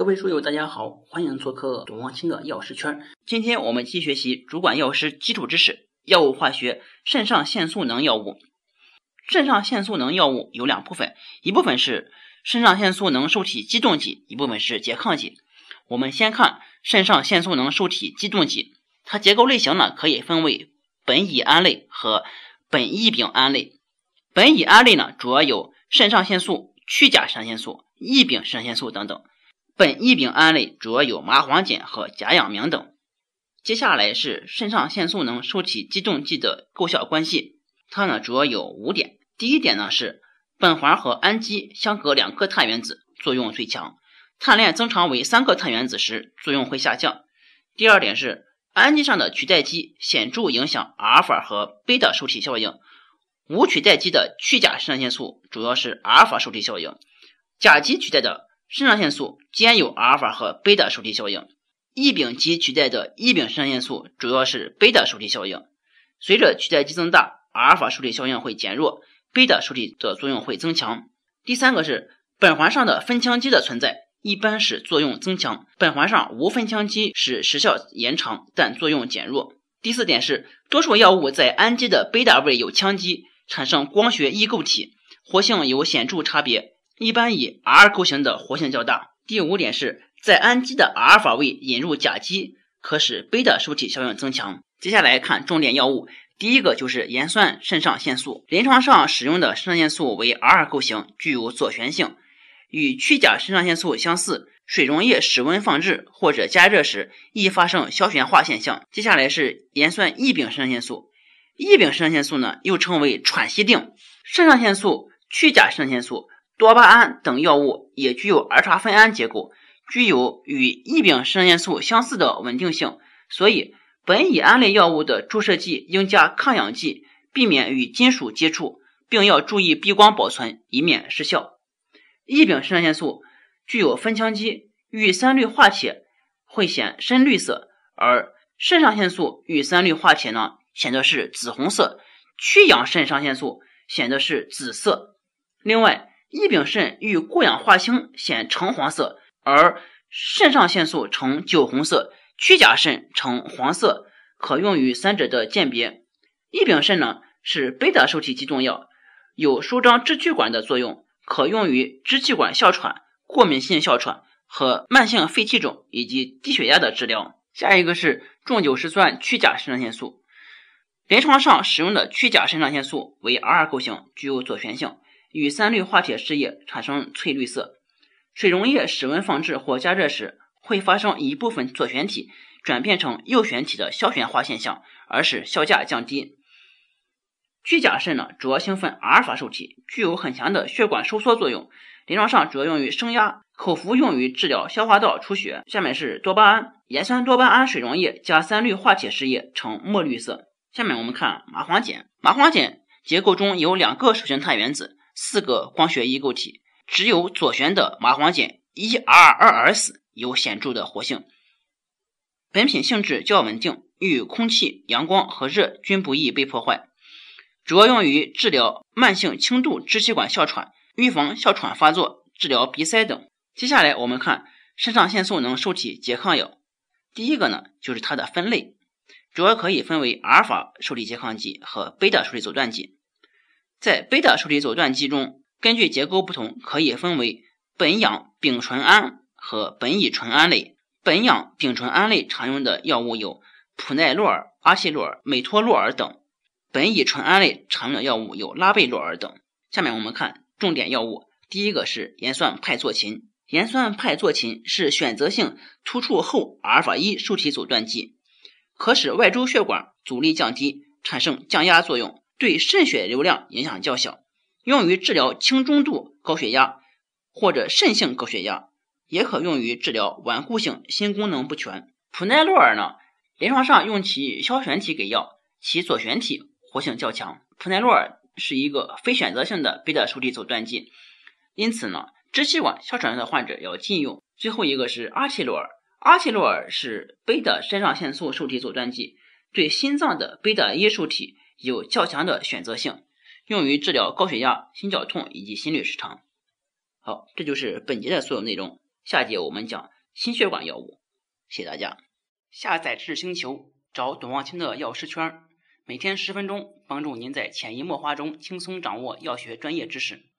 各位书友，大家好，欢迎做客董望清的药师圈。今天我们继续学习主管药师基础知识，药物化学，肾上腺素能药物。肾上腺素能药物有两部分，一部分是肾上腺素能受体激动剂，一部分是拮抗剂。我们先看肾上腺素能受体激动剂，它结构类型呢可以分为苯乙胺类和苯异丙胺类。苯乙胺类呢主要有肾上腺素、去甲肾上腺素、异丙肾上腺素等等。苯异丙胺类主要有麻黄碱和甲氧明等。接下来是肾上腺素能受体激动剂的构效关系，它呢主要有五点。第一点呢是苯环和氨基相隔两个碳原子，作用最强。碳链增长为三个碳原子时，作用会下降。第二点是氨基上的取代基显著影响阿尔法和贝塔受体效应。无取代基的去甲肾上腺素主要是阿尔法受体效应，甲基取代的肾上腺素兼有阿尔法和贝塔受体效应。异丙基取代的异丙肾上腺素主要是贝塔受体效应。随着取代基增大，阿尔法受体效应会减弱，贝塔受体的作用会增强。第三个是苯环上的分羟基的存在。一般使作用增强，苯环上无分羟基使时效延长，但作用减弱。第四点是，多数药物在氨基的贝塔位有羟基，产生光学异构体，活性有显著差别，一般以 R 构型的活性较大。第五点是在氨基的阿尔法位引入甲基，可使贝塔受体效应增强。接下来看重点药物，第一个就是盐酸肾上腺素，临床上使用的肾上腺素为 R 构型，具有左旋性。与去甲肾上腺素相似，水溶液室温放置或者加热时易发生消旋化现象。接下来是盐酸异丙肾上腺素，异丙肾上腺素呢又称为喘息定。肾上腺素、去甲肾上腺素、多巴胺等药物也具有儿茶酚胺结构，具有与异丙肾上腺素相似的稳定性，所以苯乙胺类药物的注射剂应加抗氧剂，避免与金属接触，并要注意避光保存，以免失效。异丙肾上腺素具有酚羟基，遇三氯化铁会显深绿色，而肾上腺素遇三氯化铁呢，显得是紫红色；去氧肾上腺素显得是紫色。另外，异丙肾遇过氧化氢显橙黄色，而肾上腺素呈酒红色，曲甲肾呈黄色，可用于三者的鉴别。异丙肾呢是贝塔受体激动药，有舒张支气管的作用。可用于支气管哮喘、过敏性哮喘和慢性肺气肿以及低血压的治疗。下一个是重九十酸曲甲肾上腺素，临床上使用的去甲肾上腺素为 R 构型，具有左旋性，与三氯化铁试液产生翠绿色。水溶液室温放置或加热时，会发生一部分左旋体转变成右旋体的消旋化现象，而使效价降低。去甲肾呢，主要兴奋阿尔法受体，具有很强的血管收缩作用。临床上主要用于升压，口服用于治疗消化道出血。下面是多巴胺，盐酸多巴胺水溶液加三氯化铁试液呈墨绿色。下面我们看麻黄碱，麻黄碱结构中有两个手性碳原子，四个光学异构体，只有左旋的麻黄碱 1R2S 有显著的活性。本品性质较稳定，遇空气、阳光和热均不易被破坏。主要用于治疗慢性轻度支气管哮喘、预防哮喘发作、治疗鼻塞等。接下来我们看肾上腺素能受体拮抗药。第一个呢，就是它的分类，主要可以分为阿尔法受体拮抗剂和贝塔受体阻断剂。在贝塔受体阻断剂中，根据结构不同，可以分为苯氧丙醇胺和苯乙醇胺类。苯氧丙醇胺类常用的药物有普奈洛尔、阿昔洛尔、美托洛尔等。苯乙醇胺类常用的药物有拉贝洛尔等。下面我们看重点药物，第一个是盐酸派唑嗪。盐酸派唑嗪是选择性突触后阿尔法一受体阻断剂，可使外周血管阻力降低，产生降压作用，对肾血流量影响较小，用于治疗轻中度高血压或者肾性高血压，也可用于治疗顽固性心功能不全。普奈洛尔呢，临床上用其消旋体给药，其左旋体。活性较强，普奈洛尔是一个非选择性的贝塔受体阻断剂，因此呢，支气管哮喘的患者要禁用。最后一个是阿奇洛尔，阿奇洛尔是贝塔肾上腺素受体阻断剂，对心脏的贝塔一受体有较强的选择性，用于治疗高血压、心绞痛以及心律失常。好，这就是本节的所有内容，下节我们讲心血管药物。谢谢大家。下载知识星球，找董望清的药师圈，每天十分钟，帮助您在潜移默化中轻松掌握药学专业知识。